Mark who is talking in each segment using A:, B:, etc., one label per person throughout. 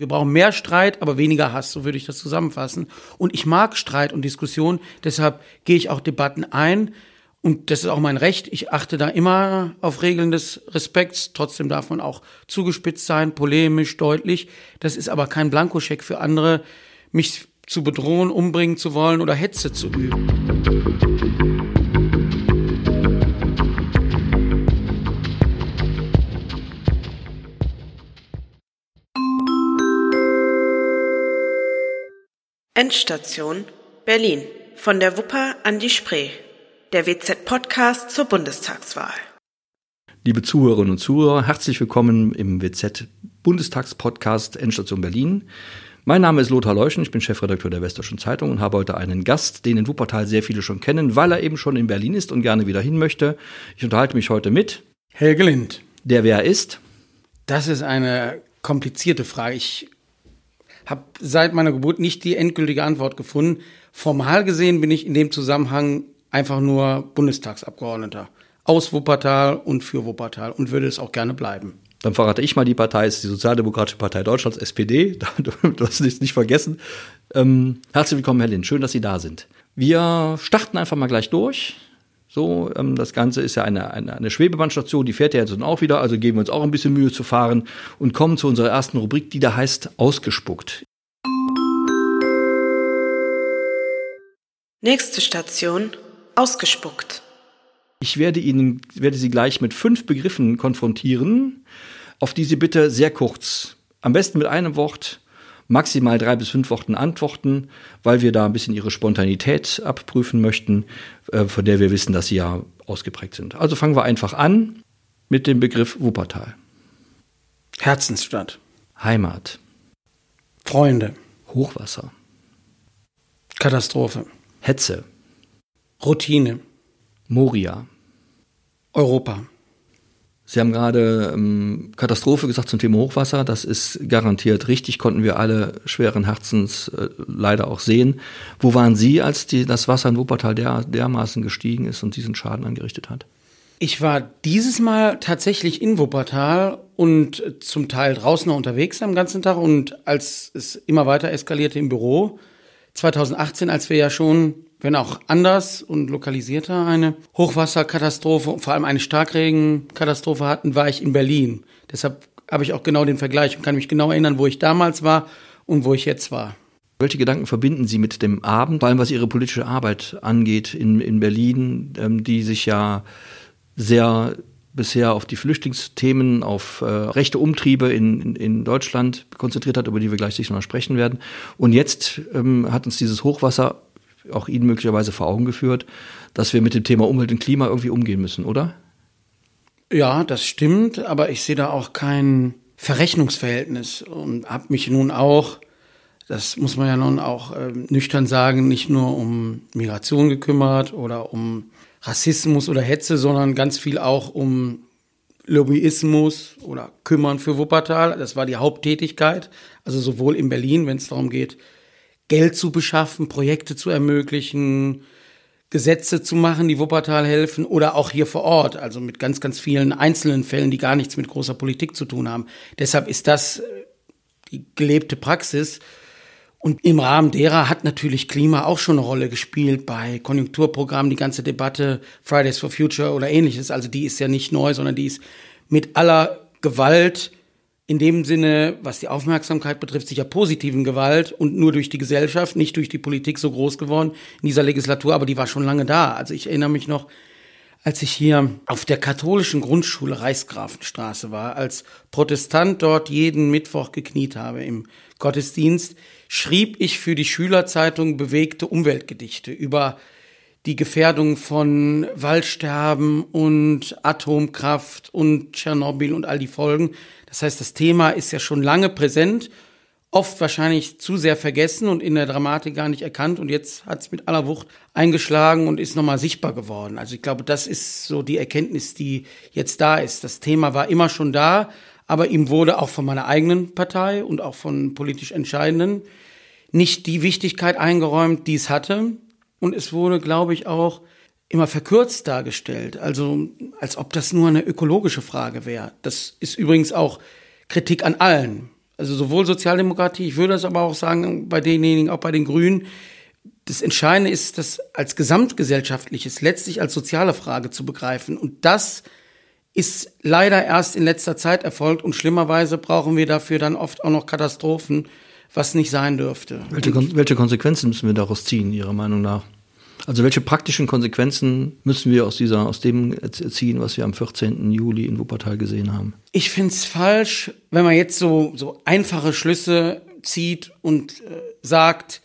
A: Wir brauchen mehr Streit, aber weniger Hass, so würde ich das zusammenfassen. Und ich mag Streit und Diskussion, deshalb gehe ich auch Debatten ein. Und das ist auch mein Recht. Ich achte da immer auf Regeln des Respekts. Trotzdem darf man auch zugespitzt sein, polemisch, deutlich. Das ist aber kein Blankoscheck für andere, mich zu bedrohen, umbringen zu wollen oder Hetze zu üben.
B: Endstation Berlin. Von der Wupper an die Spree. Der WZ-Podcast zur Bundestagswahl.
C: Liebe Zuhörerinnen und Zuhörer, herzlich willkommen im WZ-Bundestagspodcast Endstation Berlin. Mein Name ist Lothar Leuschen, ich bin Chefredakteur der Westdeutschen Zeitung und habe heute einen Gast, den in Wuppertal sehr viele schon kennen, weil er eben schon in Berlin ist und gerne wieder hin möchte. Ich unterhalte mich heute mit
A: Helge Lind.
C: Der wer ist?
A: Das ist eine komplizierte Frage. Ich habe seit meiner Geburt nicht die endgültige Antwort gefunden. Formal gesehen bin ich in dem Zusammenhang einfach nur Bundestagsabgeordneter aus Wuppertal und für Wuppertal und würde es auch gerne bleiben.
C: Dann verrate ich mal die Partei, ist die Sozialdemokratische Partei Deutschlands, SPD. Du hast es nicht vergessen. Ähm, herzlich willkommen, Herr Lind. Schön, dass Sie da sind. Wir starten einfach mal gleich durch. So, ähm, das Ganze ist ja eine, eine, eine Schwebebandstation, die fährt ja jetzt auch wieder, also geben wir uns auch ein bisschen Mühe zu fahren und kommen zu unserer ersten Rubrik, die da heißt Ausgespuckt.
B: Nächste Station, ausgespuckt.
C: Ich werde Ihnen, werde Sie gleich mit fünf Begriffen konfrontieren, auf die Sie bitte sehr kurz, am besten mit einem Wort, maximal drei bis fünf Worten antworten, weil wir da ein bisschen ihre Spontanität abprüfen möchten, äh, von der wir wissen, dass sie ja ausgeprägt sind. Also fangen wir einfach an mit dem Begriff Wuppertal.
A: Herzensstadt.
C: Heimat.
A: Freunde.
C: Hochwasser.
A: Katastrophe.
C: Hetze.
A: Routine.
C: Moria.
A: Europa.
C: Sie haben gerade ähm, Katastrophe gesagt zum Thema Hochwasser. Das ist garantiert richtig, konnten wir alle schweren Herzens äh, leider auch sehen. Wo waren Sie, als die, das Wasser in Wuppertal der, dermaßen gestiegen ist und diesen Schaden angerichtet hat?
A: Ich war dieses Mal tatsächlich in Wuppertal und zum Teil draußen unterwegs am ganzen Tag und als es immer weiter eskalierte im Büro, 2018, als wir ja schon wenn auch anders und lokalisierter, eine Hochwasserkatastrophe, vor allem eine Starkregenkatastrophe hatten, war ich in Berlin. Deshalb habe ich auch genau den Vergleich und kann mich genau erinnern, wo ich damals war und wo ich jetzt war.
C: Welche Gedanken verbinden Sie mit dem Abend, vor allem was Ihre politische Arbeit angeht in, in Berlin, ähm, die sich ja sehr bisher auf die Flüchtlingsthemen, auf äh, rechte Umtriebe in, in, in Deutschland konzentriert hat, über die wir gleich sicher noch sprechen werden. Und jetzt ähm, hat uns dieses Hochwasser auch Ihnen möglicherweise vor Augen geführt, dass wir mit dem Thema Umwelt und Klima irgendwie umgehen müssen, oder?
A: Ja, das stimmt, aber ich sehe da auch kein Verrechnungsverhältnis und habe mich nun auch, das muss man ja nun auch äh, nüchtern sagen, nicht nur um Migration gekümmert oder um Rassismus oder Hetze, sondern ganz viel auch um Lobbyismus oder Kümmern für Wuppertal. Das war die Haupttätigkeit. Also sowohl in Berlin, wenn es darum geht, Geld zu beschaffen, Projekte zu ermöglichen, Gesetze zu machen, die Wuppertal helfen oder auch hier vor Ort, also mit ganz, ganz vielen einzelnen Fällen, die gar nichts mit großer Politik zu tun haben. Deshalb ist das äh, die gelebte Praxis. Und im Rahmen derer hat natürlich Klima auch schon eine Rolle gespielt bei Konjunkturprogrammen, die ganze Debatte Fridays for Future oder ähnliches. Also die ist ja nicht neu, sondern die ist mit aller Gewalt in dem Sinne, was die Aufmerksamkeit betrifft, sicher positiven Gewalt und nur durch die Gesellschaft, nicht durch die Politik so groß geworden in dieser Legislatur, aber die war schon lange da. Also ich erinnere mich noch, als ich hier auf der katholischen Grundschule Reichsgrafenstraße war, als Protestant dort jeden Mittwoch gekniet habe im Gottesdienst, schrieb ich für die Schülerzeitung bewegte Umweltgedichte über die Gefährdung von Waldsterben und Atomkraft und Tschernobyl und all die Folgen. Das heißt, das Thema ist ja schon lange präsent, oft wahrscheinlich zu sehr vergessen und in der Dramatik gar nicht erkannt. Und jetzt hat es mit aller Wucht eingeschlagen und ist nochmal sichtbar geworden. Also ich glaube, das ist so die Erkenntnis, die jetzt da ist. Das Thema war immer schon da, aber ihm wurde auch von meiner eigenen Partei und auch von politisch Entscheidenden nicht die Wichtigkeit eingeräumt, die es hatte. Und es wurde, glaube ich, auch immer verkürzt dargestellt, also als ob das nur eine ökologische Frage wäre. Das ist übrigens auch Kritik an allen. Also sowohl Sozialdemokratie, ich würde das aber auch sagen, bei denjenigen, auch bei den Grünen, das Entscheidende ist, das als gesamtgesellschaftliches, letztlich als soziale Frage zu begreifen. Und das ist leider erst in letzter Zeit erfolgt und schlimmerweise brauchen wir dafür dann oft auch noch Katastrophen, was nicht sein dürfte.
C: Welche, welche Konsequenzen müssen wir daraus ziehen, Ihrer Meinung nach? Also welche praktischen Konsequenzen müssen wir aus dieser, aus dem ziehen, was wir am 14. Juli in Wuppertal gesehen haben?
A: Ich finde es falsch, wenn man jetzt so, so einfache Schlüsse zieht und äh, sagt,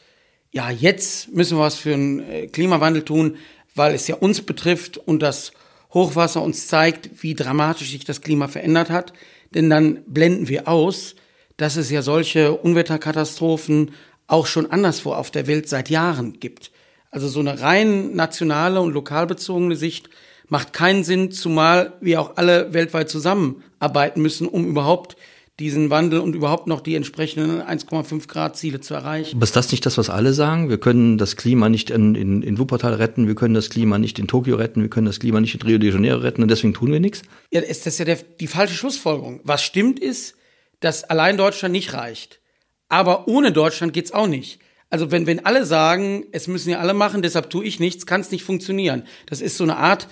A: ja, jetzt müssen wir was für den äh, Klimawandel tun, weil es ja uns betrifft und das Hochwasser uns zeigt, wie dramatisch sich das Klima verändert hat. Denn dann blenden wir aus, dass es ja solche Unwetterkatastrophen auch schon anderswo auf der Welt seit Jahren gibt. Also so eine rein nationale und lokal bezogene Sicht macht keinen Sinn, zumal wir auch alle weltweit zusammenarbeiten müssen, um überhaupt diesen Wandel und überhaupt noch die entsprechenden 1,5 Grad Ziele zu erreichen.
C: Aber ist das nicht das, was alle sagen? Wir können das Klima nicht in, in, in Wuppertal retten, wir können das Klima nicht in Tokio retten, wir können das Klima nicht in Rio de Janeiro retten und deswegen tun wir nichts?
A: Ja, ist das ja der, die falsche Schlussfolgerung. Was stimmt ist, dass allein Deutschland nicht reicht. Aber ohne Deutschland geht's auch nicht also wenn, wenn alle sagen, es müssen ja alle machen, deshalb tue ich nichts, kann es nicht funktionieren. Das ist so eine Art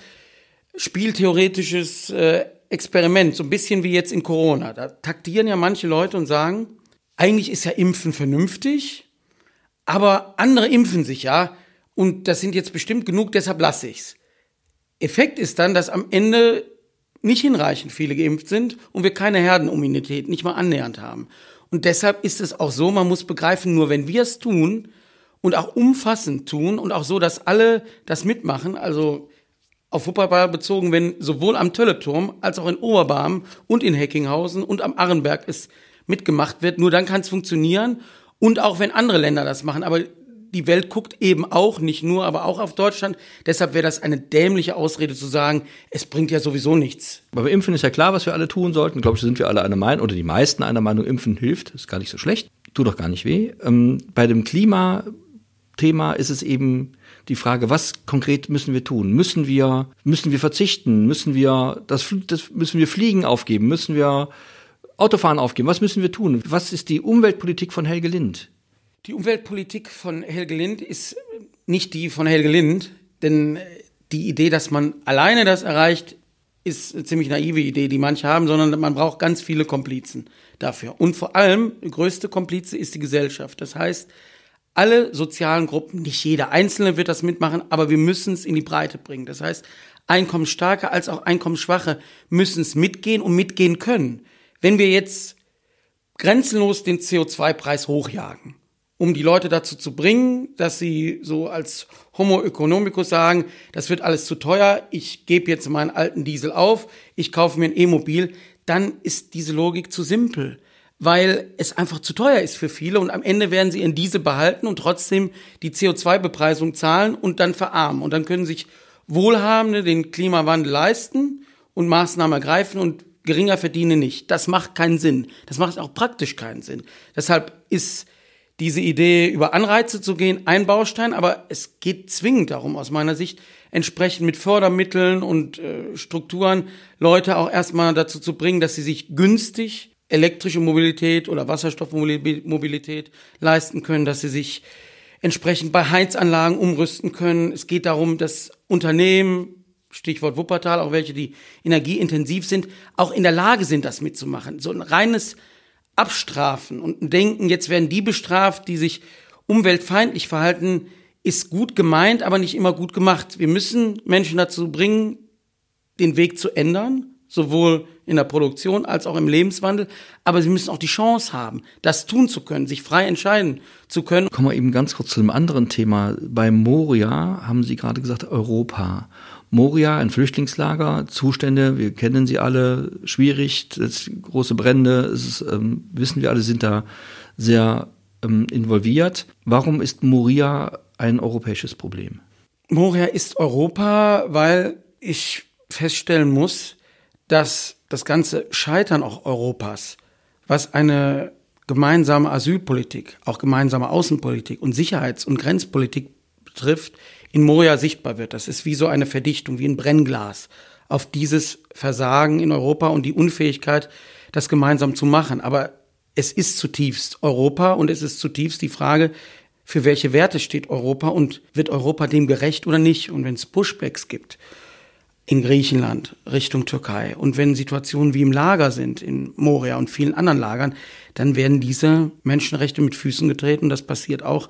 A: spieltheoretisches äh, Experiment, so ein bisschen wie jetzt in Corona. Da taktieren ja manche Leute und sagen, eigentlich ist ja Impfen vernünftig, aber andere impfen sich ja und das sind jetzt bestimmt genug, deshalb lasse ich's. Effekt ist dann, dass am Ende nicht hinreichend viele geimpft sind und wir keine Herdenimmunität nicht mal annähernd haben. Und deshalb ist es auch so, man muss begreifen, nur wenn wir es tun und auch umfassend tun und auch so, dass alle das mitmachen, also auf Wuppertal bezogen, wenn sowohl am Tölleturm als auch in Oberbarm und in Heckinghausen und am Arrenberg es mitgemacht wird, nur dann kann es funktionieren und auch wenn andere Länder das machen. Aber die Welt guckt eben auch, nicht nur, aber auch auf Deutschland. Deshalb wäre das eine dämliche Ausrede zu sagen, es bringt ja sowieso nichts.
C: Aber Impfen ist ja klar, was wir alle tun sollten. Ich glaube, sind wir alle einer Meinung, oder die meisten einer Meinung, Impfen hilft, ist gar nicht so schlecht, tut doch gar nicht weh. Ähm, bei dem Klimathema ist es eben die Frage, was konkret müssen wir tun? Müssen wir, müssen wir verzichten? Müssen wir, das, das müssen wir Fliegen aufgeben? Müssen wir Autofahren aufgeben? Was müssen wir tun? Was ist die Umweltpolitik von Helge Lind?
A: Die Umweltpolitik von Helge Lind ist nicht die von Helge Lind, denn die Idee, dass man alleine das erreicht, ist eine ziemlich naive Idee, die manche haben, sondern man braucht ganz viele Komplizen dafür. Und vor allem, größte Komplize ist die Gesellschaft. Das heißt, alle sozialen Gruppen, nicht jeder Einzelne wird das mitmachen, aber wir müssen es in die Breite bringen. Das heißt, Einkommensstarke als auch Einkommensschwache müssen es mitgehen und mitgehen können. Wenn wir jetzt grenzenlos den CO2-Preis hochjagen, um die Leute dazu zu bringen, dass sie so als Homo economicus sagen, das wird alles zu teuer, ich gebe jetzt meinen alten Diesel auf, ich kaufe mir ein E-Mobil, dann ist diese Logik zu simpel, weil es einfach zu teuer ist für viele und am Ende werden sie in diese behalten und trotzdem die CO2-Bepreisung zahlen und dann verarmen und dann können sich Wohlhabende den Klimawandel leisten und Maßnahmen ergreifen und geringer verdiene nicht. Das macht keinen Sinn. Das macht auch praktisch keinen Sinn. Deshalb ist diese Idee, über Anreize zu gehen, ein Baustein, aber es geht zwingend darum, aus meiner Sicht, entsprechend mit Fördermitteln und äh, Strukturen Leute auch erstmal dazu zu bringen, dass sie sich günstig elektrische Mobilität oder Wasserstoffmobilität leisten können, dass sie sich entsprechend bei Heizanlagen umrüsten können. Es geht darum, dass Unternehmen, Stichwort Wuppertal, auch welche, die energieintensiv sind, auch in der Lage sind, das mitzumachen. So ein reines abstrafen und denken, jetzt werden die bestraft, die sich umweltfeindlich verhalten, ist gut gemeint, aber nicht immer gut gemacht. Wir müssen Menschen dazu bringen, den Weg zu ändern, sowohl in der Produktion als auch im Lebenswandel. Aber sie müssen auch die Chance haben, das tun zu können, sich frei entscheiden zu können.
C: Kommen wir eben ganz kurz zu einem anderen Thema. Bei Moria haben Sie gerade gesagt Europa. Moria, ein Flüchtlingslager, Zustände, wir kennen sie alle, schwierig, große Brände, ist, ähm, wissen wir alle, sind da sehr ähm, involviert. Warum ist Moria ein europäisches Problem?
A: Moria ist Europa, weil ich feststellen muss, dass das ganze Scheitern auch Europas, was eine gemeinsame Asylpolitik, auch gemeinsame Außenpolitik und Sicherheits- und Grenzpolitik betrifft, in Moria sichtbar wird. Das ist wie so eine Verdichtung, wie ein Brennglas auf dieses Versagen in Europa und die Unfähigkeit, das gemeinsam zu machen. Aber es ist zutiefst Europa und es ist zutiefst die Frage, für welche Werte steht Europa und wird Europa dem gerecht oder nicht? Und wenn es Pushbacks gibt in Griechenland Richtung Türkei und wenn Situationen wie im Lager sind, in Moria und vielen anderen Lagern, dann werden diese Menschenrechte mit Füßen getreten. Das passiert auch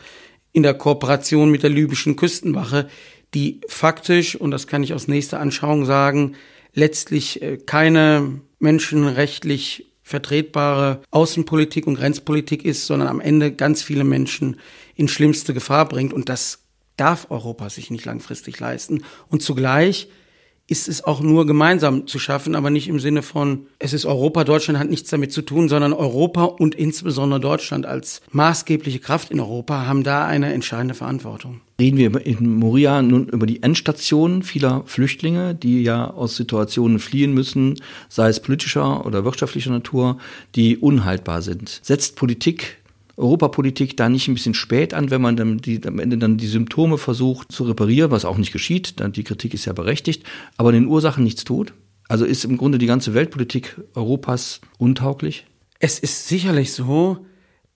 A: in der Kooperation mit der libyschen Küstenwache, die faktisch, und das kann ich aus nächster Anschauung sagen, letztlich äh, keine menschenrechtlich vertretbare Außenpolitik und Grenzpolitik ist, sondern am Ende ganz viele Menschen in schlimmste Gefahr bringt. Und das darf Europa sich nicht langfristig leisten. Und zugleich ist es auch nur gemeinsam zu schaffen, aber nicht im Sinne von, es ist Europa, Deutschland hat nichts damit zu tun, sondern Europa und insbesondere Deutschland als maßgebliche Kraft in Europa haben da eine entscheidende Verantwortung.
C: Reden wir in Moria nun über die Endstation vieler Flüchtlinge, die ja aus Situationen fliehen müssen, sei es politischer oder wirtschaftlicher Natur, die unhaltbar sind. Setzt Politik Europapolitik da nicht ein bisschen spät an, wenn man dann die, am Ende dann die Symptome versucht zu reparieren, was auch nicht geschieht, dann die Kritik ist ja berechtigt, aber den Ursachen nichts tut? Also ist im Grunde die ganze Weltpolitik Europas untauglich?
A: Es ist sicherlich so,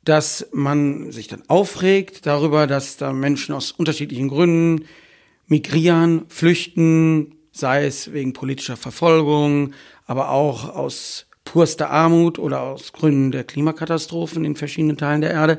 A: dass man sich dann aufregt darüber, dass da Menschen aus unterschiedlichen Gründen migrieren, flüchten, sei es wegen politischer Verfolgung, aber auch aus purster Armut oder aus Gründen der Klimakatastrophen in verschiedenen Teilen der Erde,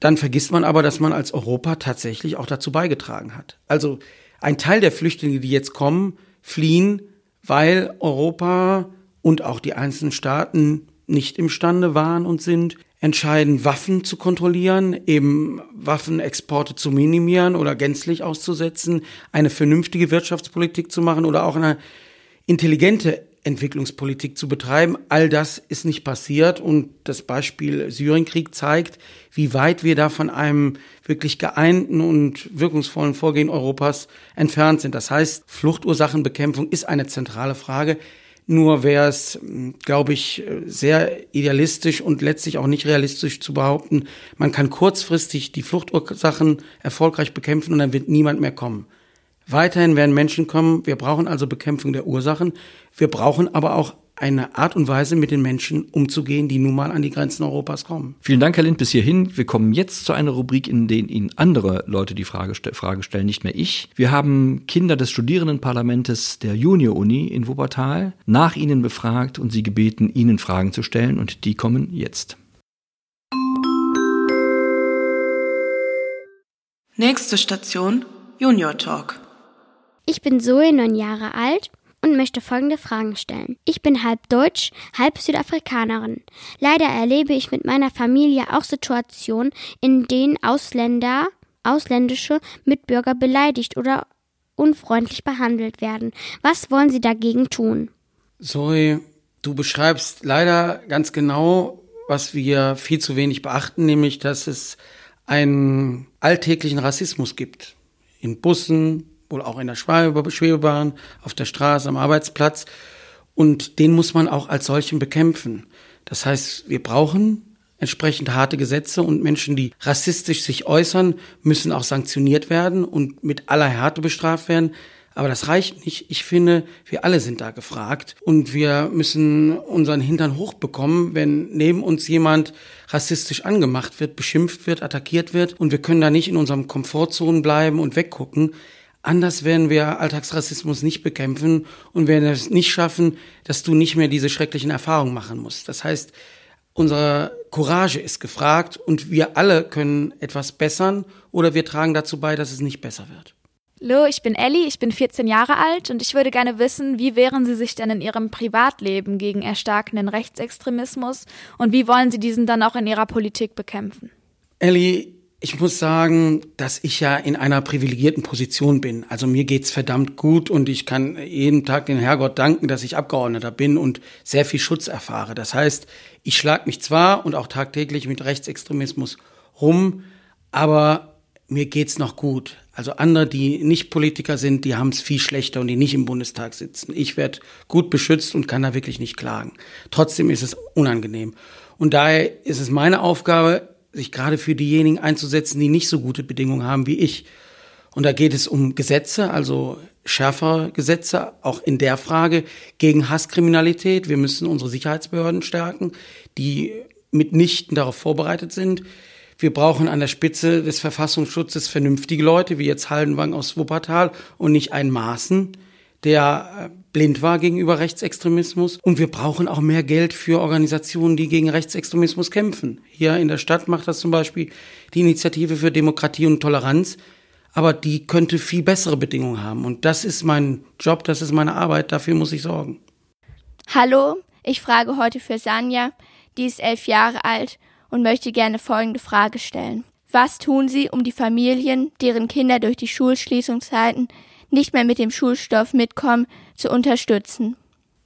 A: dann vergisst man aber, dass man als Europa tatsächlich auch dazu beigetragen hat. Also ein Teil der Flüchtlinge, die jetzt kommen, fliehen, weil Europa und auch die einzelnen Staaten nicht imstande waren und sind, entscheiden, Waffen zu kontrollieren, eben Waffenexporte zu minimieren oder gänzlich auszusetzen, eine vernünftige Wirtschaftspolitik zu machen oder auch eine intelligente Entwicklungspolitik zu betreiben. All das ist nicht passiert und das Beispiel Syrienkrieg zeigt, wie weit wir da von einem wirklich geeinten und wirkungsvollen Vorgehen Europas entfernt sind. Das heißt, Fluchtursachenbekämpfung ist eine zentrale Frage. Nur wäre es, glaube ich, sehr idealistisch und letztlich auch nicht realistisch zu behaupten, man kann kurzfristig die Fluchtursachen erfolgreich bekämpfen und dann wird niemand mehr kommen. Weiterhin werden Menschen kommen. Wir brauchen also Bekämpfung der Ursachen. Wir brauchen aber auch eine Art und Weise, mit den Menschen umzugehen, die nun mal an die Grenzen Europas kommen.
C: Vielen Dank, Herr Lind, bis hierhin. Wir kommen jetzt zu einer Rubrik, in der Ihnen andere Leute die Frage, Frage stellen, nicht mehr ich. Wir haben Kinder des Studierendenparlamentes der Junior-Uni in Wuppertal nach Ihnen befragt und Sie gebeten, Ihnen Fragen zu stellen und die kommen jetzt.
B: Nächste Station Junior Talk.
D: Ich bin Zoe, neun Jahre alt und möchte folgende Fragen stellen. Ich bin halb Deutsch, halb Südafrikanerin. Leider erlebe ich mit meiner Familie auch Situationen, in denen Ausländer, ausländische Mitbürger beleidigt oder unfreundlich behandelt werden. Was wollen Sie dagegen tun?
A: Zoe, du beschreibst leider ganz genau, was wir viel zu wenig beachten, nämlich dass es einen alltäglichen Rassismus gibt. In Bussen, wohl auch in der Schwebebahn, auf der Straße, am Arbeitsplatz. Und den muss man auch als solchen bekämpfen. Das heißt, wir brauchen entsprechend harte Gesetze und Menschen, die rassistisch sich äußern, müssen auch sanktioniert werden und mit aller Härte bestraft werden. Aber das reicht nicht. Ich finde, wir alle sind da gefragt und wir müssen unseren Hintern hochbekommen, wenn neben uns jemand rassistisch angemacht wird, beschimpft wird, attackiert wird und wir können da nicht in unserem Komfortzonen bleiben und weggucken. Anders werden wir Alltagsrassismus nicht bekämpfen und werden es nicht schaffen, dass du nicht mehr diese schrecklichen Erfahrungen machen musst. Das heißt, unsere Courage ist gefragt und wir alle können etwas bessern oder wir tragen dazu bei, dass es nicht besser wird.
E: Hallo, ich bin Ellie, ich bin 14 Jahre alt und ich würde gerne wissen, wie wehren Sie sich denn in Ihrem Privatleben gegen erstarkenden Rechtsextremismus und wie wollen Sie diesen dann auch in Ihrer Politik bekämpfen?
A: Ellie, ich muss sagen, dass ich ja in einer privilegierten Position bin. Also mir geht's verdammt gut und ich kann jeden Tag den Herrgott danken, dass ich Abgeordneter bin und sehr viel Schutz erfahre. Das heißt, ich schlag mich zwar und auch tagtäglich mit Rechtsextremismus rum, aber mir geht's noch gut. Also andere, die nicht Politiker sind, die haben es viel schlechter und die nicht im Bundestag sitzen. Ich werde gut beschützt und kann da wirklich nicht klagen. Trotzdem ist es unangenehm. Und daher ist es meine Aufgabe, sich gerade für diejenigen einzusetzen, die nicht so gute Bedingungen haben wie ich. Und da geht es um Gesetze, also schärfere Gesetze, auch in der Frage gegen Hasskriminalität. Wir müssen unsere Sicherheitsbehörden stärken, die mitnichten darauf vorbereitet sind. Wir brauchen an der Spitze des Verfassungsschutzes vernünftige Leute, wie jetzt Haldenwang aus Wuppertal und nicht ein Maßen, der äh, blind war gegenüber Rechtsextremismus. Und wir brauchen auch mehr Geld für Organisationen, die gegen Rechtsextremismus kämpfen. Hier in der Stadt macht das zum Beispiel die Initiative für Demokratie und Toleranz. Aber die könnte viel bessere Bedingungen haben. Und das ist mein Job, das ist meine Arbeit, dafür muss ich sorgen.
F: Hallo, ich frage heute für Sanja, die ist elf Jahre alt und möchte gerne folgende Frage stellen. Was tun Sie, um die Familien, deren Kinder durch die Schulschließungszeiten nicht mehr mit dem Schulstoff mitkommen, zu unterstützen?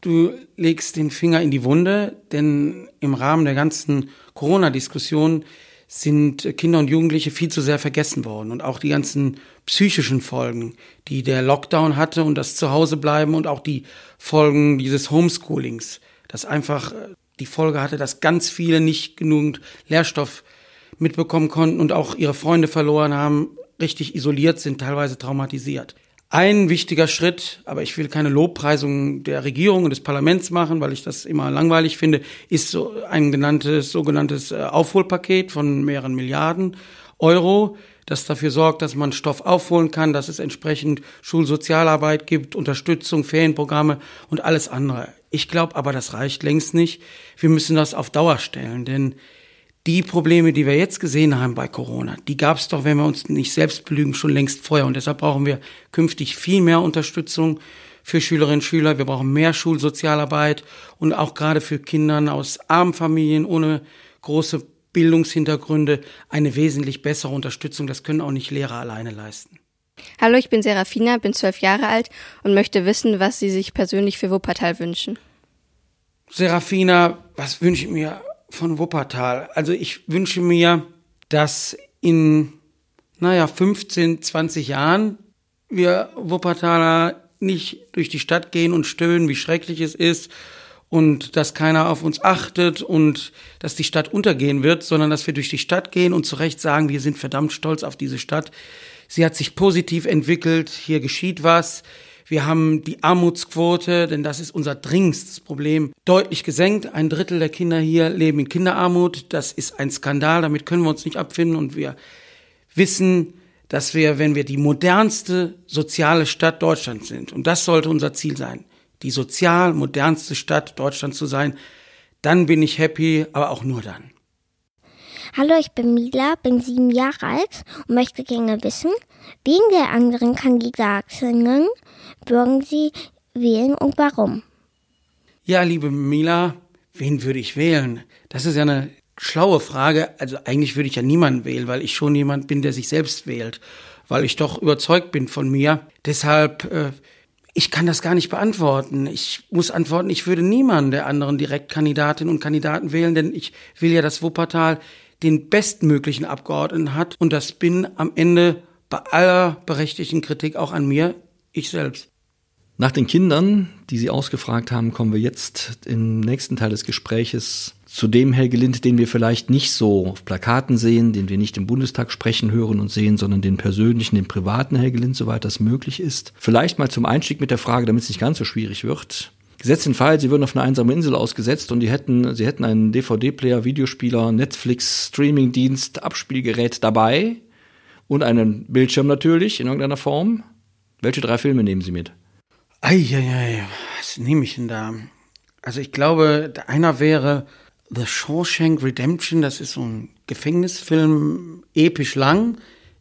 A: Du legst den Finger in die Wunde, denn im Rahmen der ganzen Corona-Diskussion sind Kinder und Jugendliche viel zu sehr vergessen worden und auch die ganzen psychischen Folgen, die der Lockdown hatte und das Zuhausebleiben und auch die Folgen dieses Homeschoolings, das einfach die Folge hatte, dass ganz viele nicht genügend Lehrstoff mitbekommen konnten und auch ihre Freunde verloren haben, richtig isoliert sind, teilweise traumatisiert. Ein wichtiger Schritt, aber ich will keine Lobpreisung der Regierung und des Parlaments machen, weil ich das immer langweilig finde, ist so ein genanntes, sogenanntes äh, Aufholpaket von mehreren Milliarden Euro, das dafür sorgt, dass man Stoff aufholen kann, dass es entsprechend Schulsozialarbeit gibt, Unterstützung, Ferienprogramme und alles andere. Ich glaube aber, das reicht längst nicht. Wir müssen das auf Dauer stellen, denn die Probleme, die wir jetzt gesehen haben bei Corona, die gab es doch, wenn wir uns nicht selbst belügen, schon längst vorher. Und deshalb brauchen wir künftig viel mehr Unterstützung für Schülerinnen und Schüler. Wir brauchen mehr Schulsozialarbeit und auch gerade für Kindern aus armen Familien ohne große Bildungshintergründe eine wesentlich bessere Unterstützung. Das können auch nicht Lehrer alleine leisten.
G: Hallo, ich bin Serafina, bin zwölf Jahre alt und möchte wissen, was Sie sich persönlich für Wuppertal wünschen.
A: Serafina, was wünsche ich mir von Wuppertal? Also ich wünsche mir, dass in, naja, 15, 20 Jahren wir Wuppertaler nicht durch die Stadt gehen und stöhnen, wie schrecklich es ist und dass keiner auf uns achtet und dass die Stadt untergehen wird, sondern dass wir durch die Stadt gehen und zu Recht sagen, wir sind verdammt stolz auf diese Stadt. Sie hat sich positiv entwickelt, hier geschieht was. Wir haben die Armutsquote, denn das ist unser dringendstes Problem, deutlich gesenkt. Ein Drittel der Kinder hier leben in Kinderarmut. Das ist ein Skandal, damit können wir uns nicht abfinden und wir wissen, dass wir, wenn wir die modernste soziale Stadt Deutschlands sind, und das sollte unser Ziel sein, die sozial modernste Stadt Deutschlands zu sein, dann bin ich happy, aber auch nur dann.
D: Hallo, ich bin Mila, bin sieben Jahre alt und möchte gerne wissen, wen der anderen Kandidatinnen würden Sie wählen und warum?
A: Ja, liebe Mila, wen würde ich wählen? Das ist ja eine schlaue Frage. Also eigentlich würde ich ja niemanden wählen, weil ich schon jemand bin, der sich selbst wählt, weil ich doch überzeugt bin von mir. Deshalb, äh, ich kann das gar nicht beantworten. Ich muss antworten, ich würde niemanden der anderen Direktkandidatinnen und Kandidaten wählen, denn ich will ja das Wuppertal den bestmöglichen Abgeordneten hat. Und das bin am Ende bei aller berechtigten Kritik auch an mir, ich selbst.
C: Nach den Kindern, die Sie ausgefragt haben, kommen wir jetzt im nächsten Teil des Gespräches zu dem Helge Lind, den wir vielleicht nicht so auf Plakaten sehen, den wir nicht im Bundestag sprechen, hören und sehen, sondern den persönlichen, den privaten Helge Lind, soweit das möglich ist. Vielleicht mal zum Einstieg mit der Frage, damit es nicht ganz so schwierig wird. Gesetzt den Fall, sie würden auf eine einsame Insel ausgesetzt und die hätten, sie hätten einen DVD-Player, Videospieler, Netflix, Streamingdienst, Abspielgerät dabei und einen Bildschirm natürlich in irgendeiner Form. Welche drei Filme nehmen Sie mit?
A: Eieiei, was nehme ich denn da? Also ich glaube, einer wäre The Shawshank Redemption, das ist so ein Gefängnisfilm, episch lang.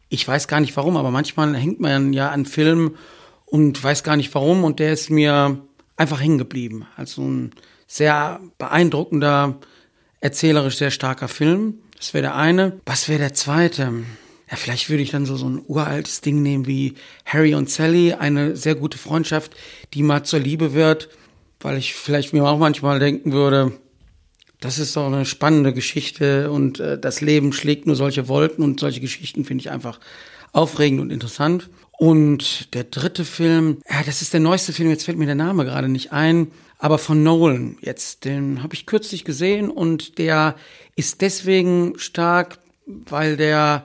A: Ich weiß gar nicht warum, aber manchmal hängt man ja an Filmen und weiß gar nicht warum und der ist mir einfach hängen geblieben. Also ein sehr beeindruckender, erzählerisch sehr starker Film. Das wäre der eine. Was wäre der zweite? Ja, vielleicht würde ich dann so, so ein uraltes Ding nehmen wie Harry und Sally, eine sehr gute Freundschaft, die mal zur Liebe wird, weil ich vielleicht mir auch manchmal denken würde, das ist doch eine spannende Geschichte und äh, das Leben schlägt nur solche Wolken und solche Geschichten finde ich einfach aufregend und interessant. Und der dritte Film, ja, das ist der neueste Film, jetzt fällt mir der Name gerade nicht ein, aber von Nolan jetzt, den habe ich kürzlich gesehen und der ist deswegen stark, weil der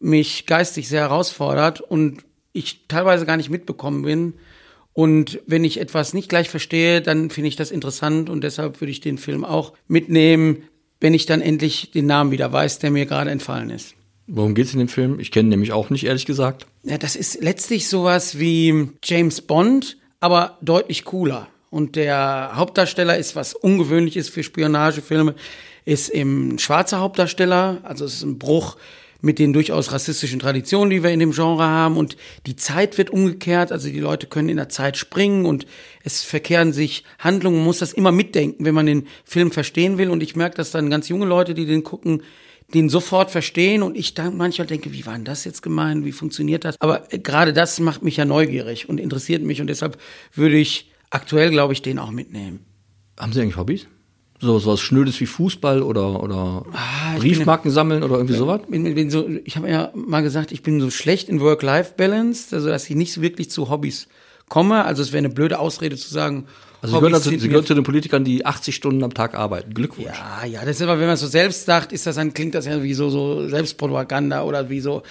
A: mich geistig sehr herausfordert und ich teilweise gar nicht mitbekommen bin. Und wenn ich etwas nicht gleich verstehe, dann finde ich das interessant und deshalb würde ich den Film auch mitnehmen. wenn ich dann endlich den Namen wieder weiß, der mir gerade entfallen ist.
C: Worum geht's in dem Film? Ich kenne nämlich auch nicht, ehrlich gesagt.
A: Ja, das ist letztlich sowas wie James Bond, aber deutlich cooler. Und der Hauptdarsteller ist was Ungewöhnliches für Spionagefilme, ist im schwarzer Hauptdarsteller, also es ist ein Bruch mit den durchaus rassistischen Traditionen, die wir in dem Genre haben. Und die Zeit wird umgekehrt, also die Leute können in der Zeit springen und es verkehren sich Handlungen. Man muss das immer mitdenken, wenn man den Film verstehen will. Und ich merke, dass dann ganz junge Leute, die den gucken, den sofort verstehen und ich dann manchmal denke, wie war denn das jetzt gemeint, wie funktioniert das? Aber gerade das macht mich ja neugierig und interessiert mich und deshalb würde ich aktuell, glaube ich, den auch mitnehmen.
C: Haben Sie eigentlich Hobbys? So, so was Schnödes wie Fußball oder, oder ah, Briefmarken bin, sammeln oder irgendwie sowas?
A: Bin, bin so, ich habe ja mal gesagt, ich bin so schlecht in Work-Life-Balance, also dass ich nicht wirklich zu Hobbys komme. Also es wäre eine blöde Ausrede zu sagen,
C: also Sie gehören, also, Sie gehören zu den Politikern, die 80 Stunden am Tag arbeiten. Glückwunsch.
A: Ja, ja, das ist aber, wenn man so selbst sagt, ist das dann, klingt das ja wie so, so Selbstpropaganda oder wie so,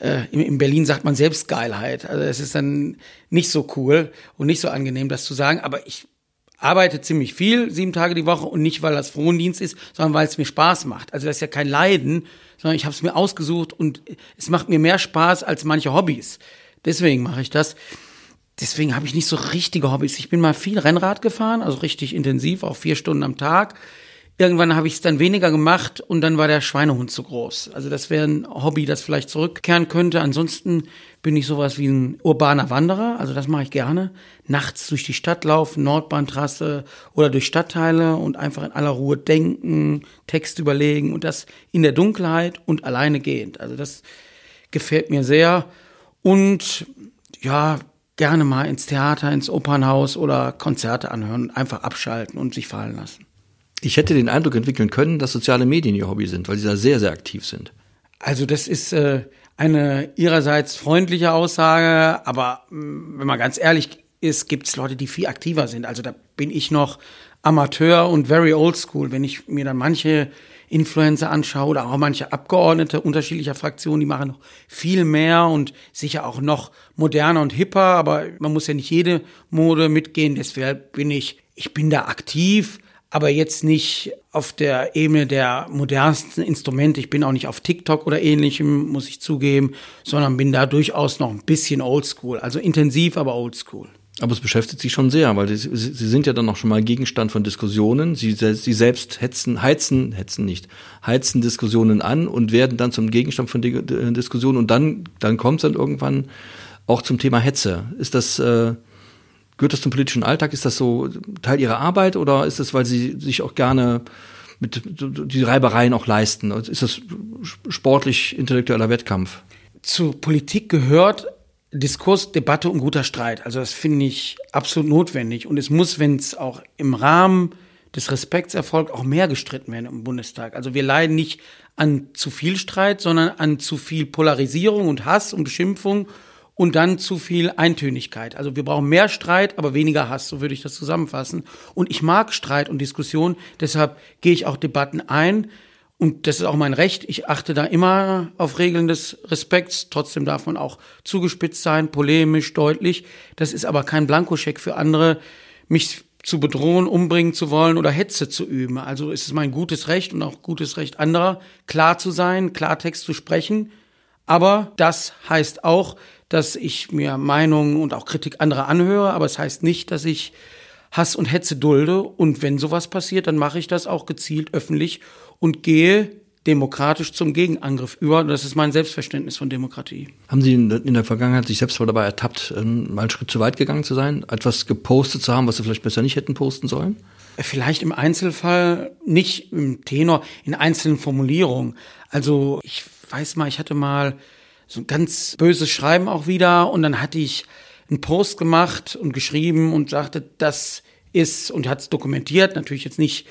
A: äh, in, in Berlin sagt man Selbstgeilheit. Also es ist dann nicht so cool und nicht so angenehm, das zu sagen. Aber ich arbeite ziemlich viel, sieben Tage die Woche und nicht, weil das Frondienst ist, sondern weil es mir Spaß macht. Also das ist ja kein Leiden, sondern ich habe es mir ausgesucht und es macht mir mehr Spaß als manche Hobbys. Deswegen mache ich das. Deswegen habe ich nicht so richtige Hobbys. Ich bin mal viel Rennrad gefahren, also richtig intensiv, auch vier Stunden am Tag. Irgendwann habe ich es dann weniger gemacht und dann war der Schweinehund zu groß. Also das wäre ein Hobby, das vielleicht zurückkehren könnte. Ansonsten bin ich sowas wie ein urbaner Wanderer, also das mache ich gerne. Nachts durch die Stadt laufen, Nordbahntrasse oder durch Stadtteile und einfach in aller Ruhe denken, Text überlegen und das in der Dunkelheit und alleine gehend. Also das gefällt mir sehr. Und ja, gerne mal ins Theater, ins Opernhaus oder Konzerte anhören, einfach abschalten und sich fallen lassen.
C: Ich hätte den Eindruck entwickeln können, dass soziale Medien ihr Hobby sind, weil sie da sehr, sehr aktiv sind.
A: Also das ist äh, eine ihrerseits freundliche Aussage, aber mm, wenn man ganz ehrlich ist, gibt es Leute, die viel aktiver sind. Also da bin ich noch Amateur und very old school. Wenn ich mir dann manche Influencer anschaue oder auch manche Abgeordnete unterschiedlicher Fraktionen, die machen noch viel mehr und sicher auch noch moderner und hipper, aber man muss ja nicht jede Mode mitgehen. Deshalb bin ich, ich bin da aktiv, aber jetzt nicht auf der Ebene der modernsten Instrumente. Ich bin auch nicht auf TikTok oder ähnlichem, muss ich zugeben, sondern bin da durchaus noch ein bisschen oldschool. Also intensiv, aber oldschool.
C: Aber es beschäftigt Sie schon sehr, weil Sie, Sie sind ja dann auch schon mal Gegenstand von Diskussionen. Sie, Sie selbst hetzen, heizen, hetzen nicht, heizen Diskussionen an und werden dann zum Gegenstand von Diskussionen und dann, dann kommt es dann irgendwann auch zum Thema Hetze. Ist das, äh, Gehört das zum politischen Alltag? Ist das so Teil Ihrer Arbeit oder ist das, weil Sie sich auch gerne mit die Reibereien auch leisten? Ist das sportlich intellektueller Wettkampf?
A: Zur Politik gehört Diskurs, Debatte und guter Streit. Also das finde ich absolut notwendig. Und es muss, wenn es auch im Rahmen des Respekts erfolgt, auch mehr gestritten werden im Bundestag. Also wir leiden nicht an zu viel Streit, sondern an zu viel Polarisierung und Hass und Beschimpfung und dann zu viel Eintönigkeit. Also wir brauchen mehr Streit, aber weniger Hass, so würde ich das zusammenfassen. Und ich mag Streit und Diskussion, deshalb gehe ich auch Debatten ein. Und das ist auch mein Recht. Ich achte da immer auf Regeln des Respekts. Trotzdem darf man auch zugespitzt sein, polemisch, deutlich. Das ist aber kein Blankoscheck für andere, mich zu bedrohen, umbringen zu wollen oder Hetze zu üben. Also ist es mein gutes Recht und auch gutes Recht anderer, klar zu sein, Klartext zu sprechen. Aber das heißt auch, dass ich mir Meinungen und auch Kritik anderer anhöre, aber es das heißt nicht, dass ich Hass und Hetze dulde. Und wenn sowas passiert, dann mache ich das auch gezielt öffentlich und gehe demokratisch zum Gegenangriff über. Das ist mein Selbstverständnis von Demokratie.
C: Haben Sie in der Vergangenheit sich selbst mal dabei ertappt, ähm, mal einen Schritt zu weit gegangen zu sein, etwas gepostet zu haben, was Sie vielleicht besser nicht hätten posten sollen?
A: Vielleicht im Einzelfall, nicht im Tenor, in einzelnen Formulierungen. Also ich weiß mal, ich hatte mal so ein ganz böses Schreiben auch wieder. Und dann hatte ich einen Post gemacht und geschrieben und sagte, das ist, und hat es dokumentiert, natürlich jetzt nicht,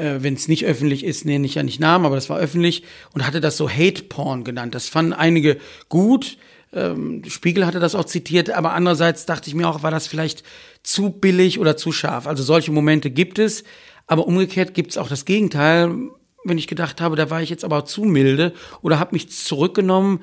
A: äh, wenn es nicht öffentlich ist, nenne ich ja nicht Namen, aber das war öffentlich und hatte das so Hate Porn genannt. Das fanden einige gut. Ähm, Spiegel hatte das auch zitiert, aber andererseits dachte ich mir auch, war das vielleicht zu billig oder zu scharf. Also solche Momente gibt es, aber umgekehrt gibt es auch das Gegenteil, wenn ich gedacht habe, da war ich jetzt aber zu milde oder habe mich zurückgenommen,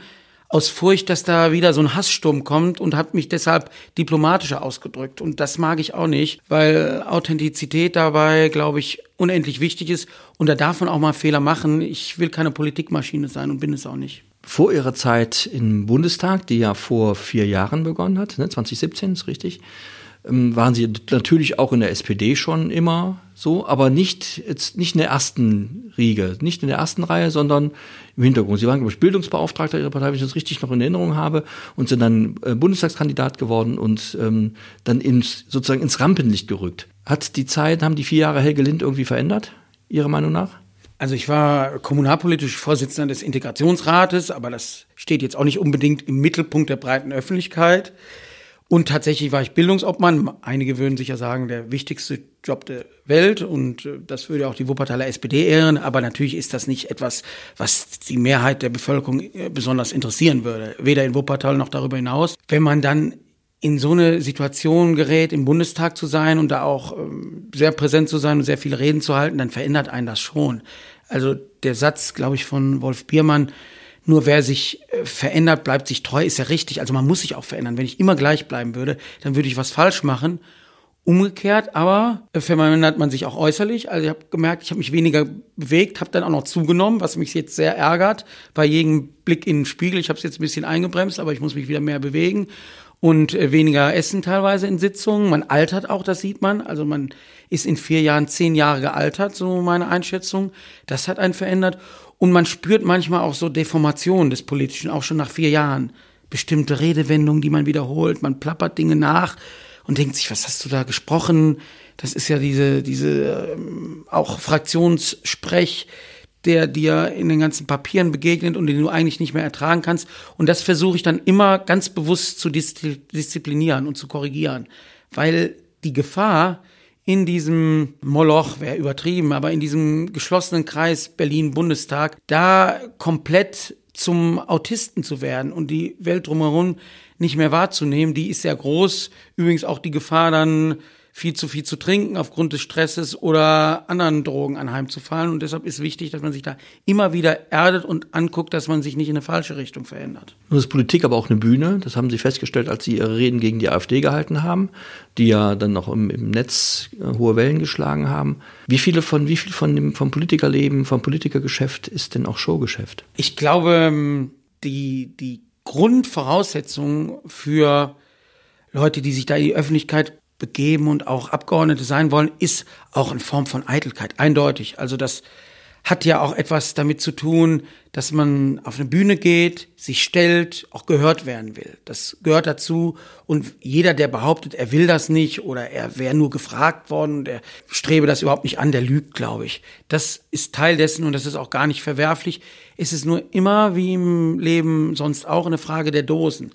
A: aus Furcht, dass da wieder so ein Hasssturm kommt und habe mich deshalb diplomatischer ausgedrückt. Und das mag ich auch nicht, weil Authentizität dabei, glaube ich, unendlich wichtig ist. Und da darf man auch mal Fehler machen. Ich will keine Politikmaschine sein und bin es auch nicht.
C: Vor Ihrer Zeit im Bundestag, die ja vor vier Jahren begonnen hat, ne, 2017 ist richtig, waren Sie natürlich auch in der SPD schon immer so, aber nicht jetzt nicht in der ersten Riege, nicht in der ersten Reihe, sondern im Hintergrund. Sie waren, glaube ich, Bildungsbeauftragter Ihrer Partei, wenn ich das richtig noch in Erinnerung habe, und sind dann äh, Bundestagskandidat geworden und ähm, dann ins, sozusagen ins Rampenlicht gerückt. Hat die Zeit, haben die vier Jahre Helge Lind irgendwie verändert, Ihrer Meinung nach?
A: Also ich war kommunalpolitisch Vorsitzender des Integrationsrates, aber das steht jetzt auch nicht unbedingt im Mittelpunkt der breiten Öffentlichkeit. Und tatsächlich war ich Bildungsobmann. Einige würden sicher sagen, der wichtigste Job der Welt. Und äh, das würde auch die Wuppertaler SPD ehren. Aber natürlich ist das nicht etwas, was die Mehrheit der Bevölkerung äh, besonders interessieren würde. Weder in Wuppertal noch darüber hinaus. Wenn man dann in so eine Situation gerät, im Bundestag zu sein und da auch ähm, sehr präsent zu sein und sehr viele Reden zu halten, dann verändert einen das schon. Also der Satz, glaube ich, von Wolf Biermann, nur wer sich äh, verändert, bleibt sich treu, ist ja richtig. Also man muss sich auch verändern. Wenn ich immer gleich bleiben würde, dann würde ich was falsch machen. Umgekehrt, aber äh, verändert man sich auch äußerlich. Also ich habe gemerkt, ich habe mich weniger bewegt, habe dann auch noch zugenommen, was mich jetzt sehr ärgert. Bei jedem Blick in den Spiegel, ich habe es jetzt ein bisschen eingebremst, aber ich muss mich wieder mehr bewegen und äh, weniger essen teilweise in Sitzungen. Man altert auch, das sieht man. Also man ist in vier Jahren zehn Jahre gealtert, so meine Einschätzung. Das hat einen verändert. Und man spürt manchmal auch so Deformationen des Politischen, auch schon nach vier Jahren. Bestimmte Redewendungen, die man wiederholt, man plappert Dinge nach und denkt sich, was hast du da gesprochen? Das ist ja diese, diese ähm, auch Fraktionssprech, der dir in den ganzen Papieren begegnet und den du eigentlich nicht mehr ertragen kannst. Und das versuche ich dann immer ganz bewusst zu disziplinieren und zu korrigieren, weil die Gefahr, in diesem Moloch, wäre übertrieben, aber in diesem geschlossenen Kreis Berlin-Bundestag, da komplett zum Autisten zu werden und die Welt drumherum nicht mehr wahrzunehmen, die ist sehr groß. Übrigens auch die Gefahr dann viel zu viel zu trinken aufgrund des Stresses oder anderen Drogen anheimzufallen. Und deshalb ist wichtig, dass man sich da immer wieder erdet und anguckt, dass man sich nicht in eine falsche Richtung verändert.
C: Nun ist Politik aber auch eine Bühne. Das haben Sie festgestellt, als Sie Ihre Reden gegen die AfD gehalten haben, die ja dann noch im, im Netz äh, hohe Wellen geschlagen haben. Wie viele von, wie viel von dem, vom Politikerleben, vom Politikergeschäft ist denn auch Showgeschäft?
A: Ich glaube, ähm, die, die Grundvoraussetzung für Leute, die sich da in die Öffentlichkeit begeben und auch Abgeordnete sein wollen, ist auch in Form von Eitelkeit, eindeutig. Also das hat ja auch etwas damit zu tun, dass man auf eine Bühne geht, sich stellt, auch gehört werden will. Das gehört dazu. Und jeder, der behauptet, er will das nicht oder er wäre nur gefragt worden und er strebe das überhaupt nicht an, der lügt, glaube ich. Das ist Teil dessen und das ist auch gar nicht verwerflich. Es ist nur immer, wie im Leben sonst auch, eine Frage der Dosen.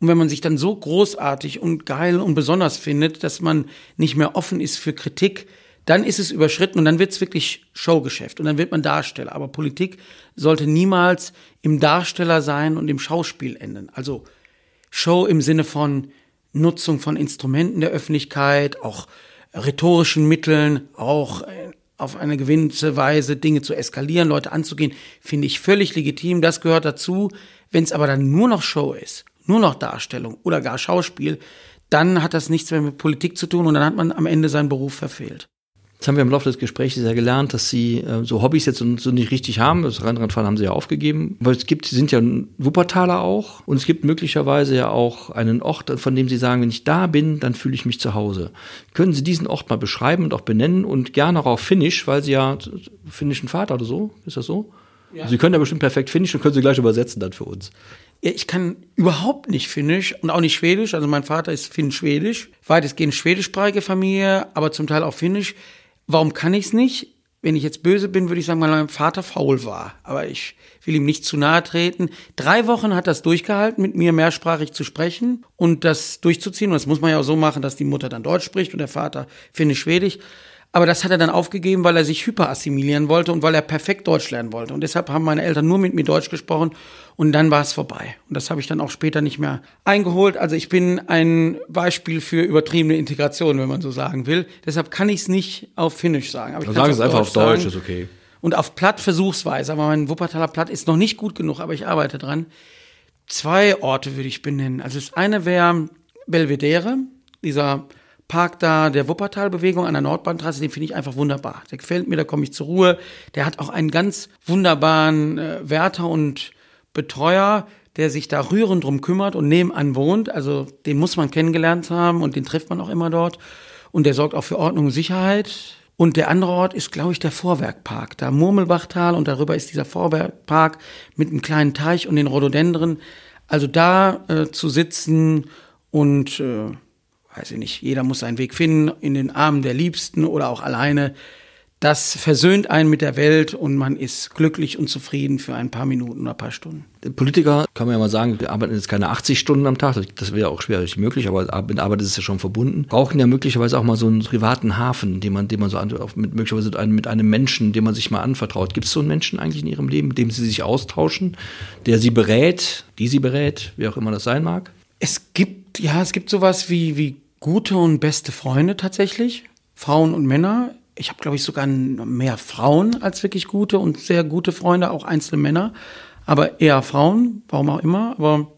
A: Und wenn man sich dann so großartig und geil und besonders findet, dass man nicht mehr offen ist für Kritik, dann ist es überschritten und dann wird es wirklich Showgeschäft und dann wird man Darsteller. Aber Politik sollte niemals im Darsteller sein und im Schauspiel enden. Also Show im Sinne von Nutzung von Instrumenten der Öffentlichkeit, auch rhetorischen Mitteln, auch äh, auf eine gewisse Weise Dinge zu eskalieren, Leute anzugehen, finde ich völlig legitim. Das gehört dazu. Wenn es aber dann nur noch Show ist nur noch Darstellung oder gar Schauspiel, dann hat das nichts mehr mit Politik zu tun und dann hat man am Ende seinen Beruf verfehlt.
C: Jetzt haben wir im Laufe des Gesprächs ja gelernt, dass Sie äh, so Hobbys jetzt so, so nicht richtig haben. Das Rennradfahren haben Sie ja aufgegeben. Weil es gibt, Sie sind ja Wuppertaler auch. Und es gibt möglicherweise ja auch einen Ort, von dem Sie sagen, wenn ich da bin, dann fühle ich mich zu Hause. Können Sie diesen Ort mal beschreiben und auch benennen und gerne auch auf Finnisch, weil Sie ja finnischen Vater oder so, ist das so? Ja. Sie können ja bestimmt perfekt Finnisch und können Sie gleich übersetzen dann für uns.
A: Ich kann überhaupt nicht Finnisch und auch nicht Schwedisch. Also mein Vater ist Finn-Schwedisch. Weitestgehend schwedischsprachige Familie, aber zum Teil auch Finnisch. Warum kann ich es nicht? Wenn ich jetzt böse bin, würde ich sagen, weil mein Vater faul war. Aber ich will ihm nicht zu nahe treten. Drei Wochen hat das durchgehalten, mit mir mehrsprachig zu sprechen und das durchzuziehen. Und das muss man ja auch so machen, dass die Mutter dann Deutsch spricht und der Vater Finnisch-Schwedisch. Aber das hat er dann aufgegeben, weil er sich hyperassimilieren wollte und weil er perfekt Deutsch lernen wollte. Und deshalb haben meine Eltern nur mit mir Deutsch gesprochen und dann war es vorbei. Und das habe ich dann auch später nicht mehr eingeholt. Also ich bin ein Beispiel für übertriebene Integration, wenn man so sagen will. Deshalb kann ich es nicht auf Finnisch sagen.
C: Aber ich sagen es einfach auf Deutsch, sagen. ist okay.
A: Und auf Platt versuchsweise, aber mein Wuppertaler Platt ist noch nicht gut genug, aber ich arbeite dran. zwei Orte würde ich benennen. Also das eine wäre Belvedere, dieser Park da der Wuppertalbewegung an der Nordbahntrasse, den finde ich einfach wunderbar. Der gefällt mir, da komme ich zur Ruhe. Der hat auch einen ganz wunderbaren äh, Wärter und Betreuer, der sich da rührend drum kümmert und nebenan wohnt. Also den muss man kennengelernt haben und den trifft man auch immer dort. Und der sorgt auch für Ordnung und Sicherheit. Und der andere Ort ist, glaube ich, der Vorwerkpark. Da Murmelbachtal und darüber ist dieser Vorwerkpark mit einem kleinen Teich und den Rhododendren. Also da äh, zu sitzen und, äh, weiß ich nicht, jeder muss seinen Weg finden, in den Armen der Liebsten oder auch alleine das versöhnt einen mit der Welt und man ist glücklich und zufrieden für ein paar Minuten oder ein paar Stunden.
C: Politiker kann man ja mal sagen, wir arbeiten jetzt keine 80 Stunden am Tag, das wäre auch schwierig möglich, aber mit Arbeit ist es ja schon verbunden. Brauchen ja möglicherweise auch mal so einen privaten Hafen, den man, den man so an, mit, möglicherweise mit einem Menschen, dem man sich mal anvertraut. Gibt es so einen Menschen eigentlich in Ihrem Leben, mit dem Sie sich austauschen, der Sie berät, die Sie berät, wie auch immer das sein mag?
A: Es gibt, ja, es gibt sowas wie, wie gute und beste Freunde tatsächlich. Frauen und Männer ich habe, glaube ich, sogar mehr Frauen als wirklich gute und sehr gute Freunde, auch einzelne Männer, aber eher Frauen, warum auch immer, aber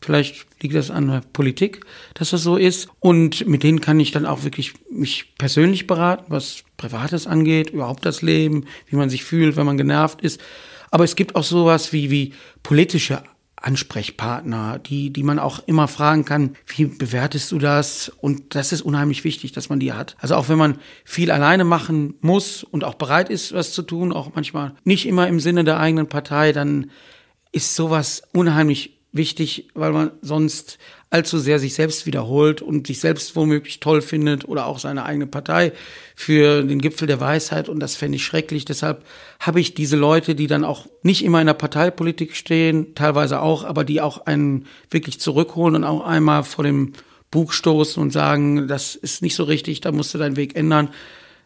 A: vielleicht liegt das an der Politik, dass das so ist. Und mit denen kann ich dann auch wirklich mich persönlich beraten, was Privates angeht, überhaupt das Leben, wie man sich fühlt, wenn man genervt ist. Aber es gibt auch sowas wie, wie politische Ansprechpartner, die, die man auch immer fragen kann, wie bewertest du das? Und das ist unheimlich wichtig, dass man die hat. Also auch wenn man viel alleine machen muss und auch bereit ist, was zu tun, auch manchmal nicht immer im Sinne der eigenen Partei, dann ist sowas unheimlich wichtig, weil man sonst allzu sehr sich selbst wiederholt und sich selbst womöglich toll findet oder auch seine eigene Partei für den Gipfel der Weisheit und das fände ich schrecklich. Deshalb habe ich diese Leute, die dann auch nicht immer in der Parteipolitik stehen, teilweise auch, aber die auch einen wirklich zurückholen und auch einmal vor dem Bug stoßen und sagen, das ist nicht so richtig, da musst du deinen Weg ändern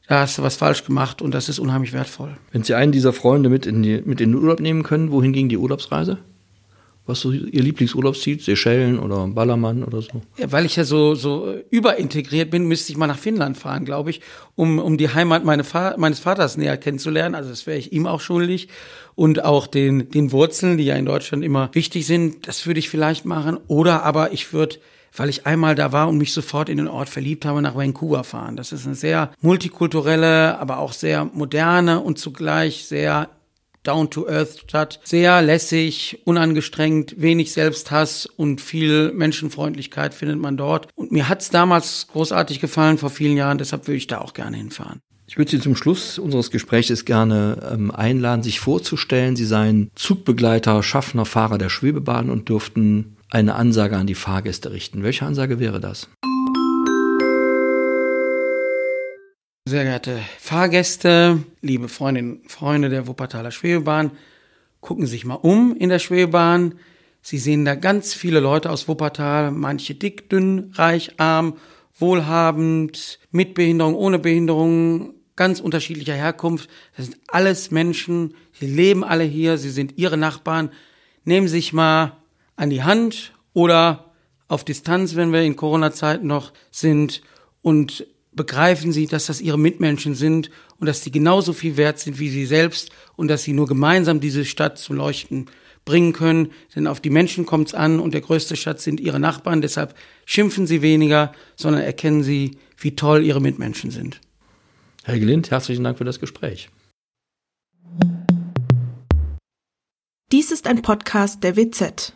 A: da hast du was falsch gemacht und das ist unheimlich wertvoll.
C: Wenn Sie einen dieser Freunde mit in, die, mit in den Urlaub nehmen können, wohin ging die Urlaubsreise? Was so Ihr Lieblingsurlaubsziel? Seychellen oder Ballermann oder so?
A: Ja, weil ich ja so, so überintegriert bin, müsste ich mal nach Finnland fahren, glaube ich, um, um die Heimat meine Fa meines Vaters näher kennenzulernen. Also das wäre ich ihm auch schuldig. Und auch den, den Wurzeln, die ja in Deutschland immer wichtig sind, das würde ich vielleicht machen. Oder aber ich würde weil ich einmal da war und mich sofort in den Ort verliebt habe, nach Vancouver fahren. Das ist eine sehr multikulturelle, aber auch sehr moderne und zugleich sehr Down-to-Earth-Stadt. Sehr lässig, unangestrengt, wenig Selbsthass und viel Menschenfreundlichkeit findet man dort. Und mir hat's damals großartig gefallen vor vielen Jahren, deshalb würde ich da auch gerne hinfahren.
C: Ich würde Sie zum Schluss unseres Gesprächs gerne ähm, einladen, sich vorzustellen, Sie seien Zugbegleiter, Schaffner, Fahrer der Schwebebahn und dürften eine Ansage an die Fahrgäste richten. Welche Ansage wäre das?
A: Sehr geehrte Fahrgäste, liebe Freundinnen und Freunde der Wuppertaler Schwebebahn, gucken Sie sich mal um in der Schwebebahn. Sie sehen da ganz viele Leute aus Wuppertal, manche dick, dünn, reich, arm, wohlhabend, mit Behinderung, ohne Behinderung, ganz unterschiedlicher Herkunft. Das sind alles Menschen, sie leben alle hier, sie sind Ihre Nachbarn. Nehmen Sie sich mal an die Hand oder auf Distanz, wenn wir in Corona-Zeiten noch sind und begreifen sie, dass das ihre Mitmenschen sind und dass sie genauso viel wert sind wie sie selbst und dass sie nur gemeinsam diese Stadt zum Leuchten bringen können. Denn auf die Menschen kommt es an und der größte Schatz sind ihre Nachbarn. Deshalb schimpfen sie weniger, sondern erkennen sie, wie toll ihre Mitmenschen sind.
C: Herr Gelind, herzlichen Dank für das Gespräch.
B: Dies ist ein Podcast der WZ.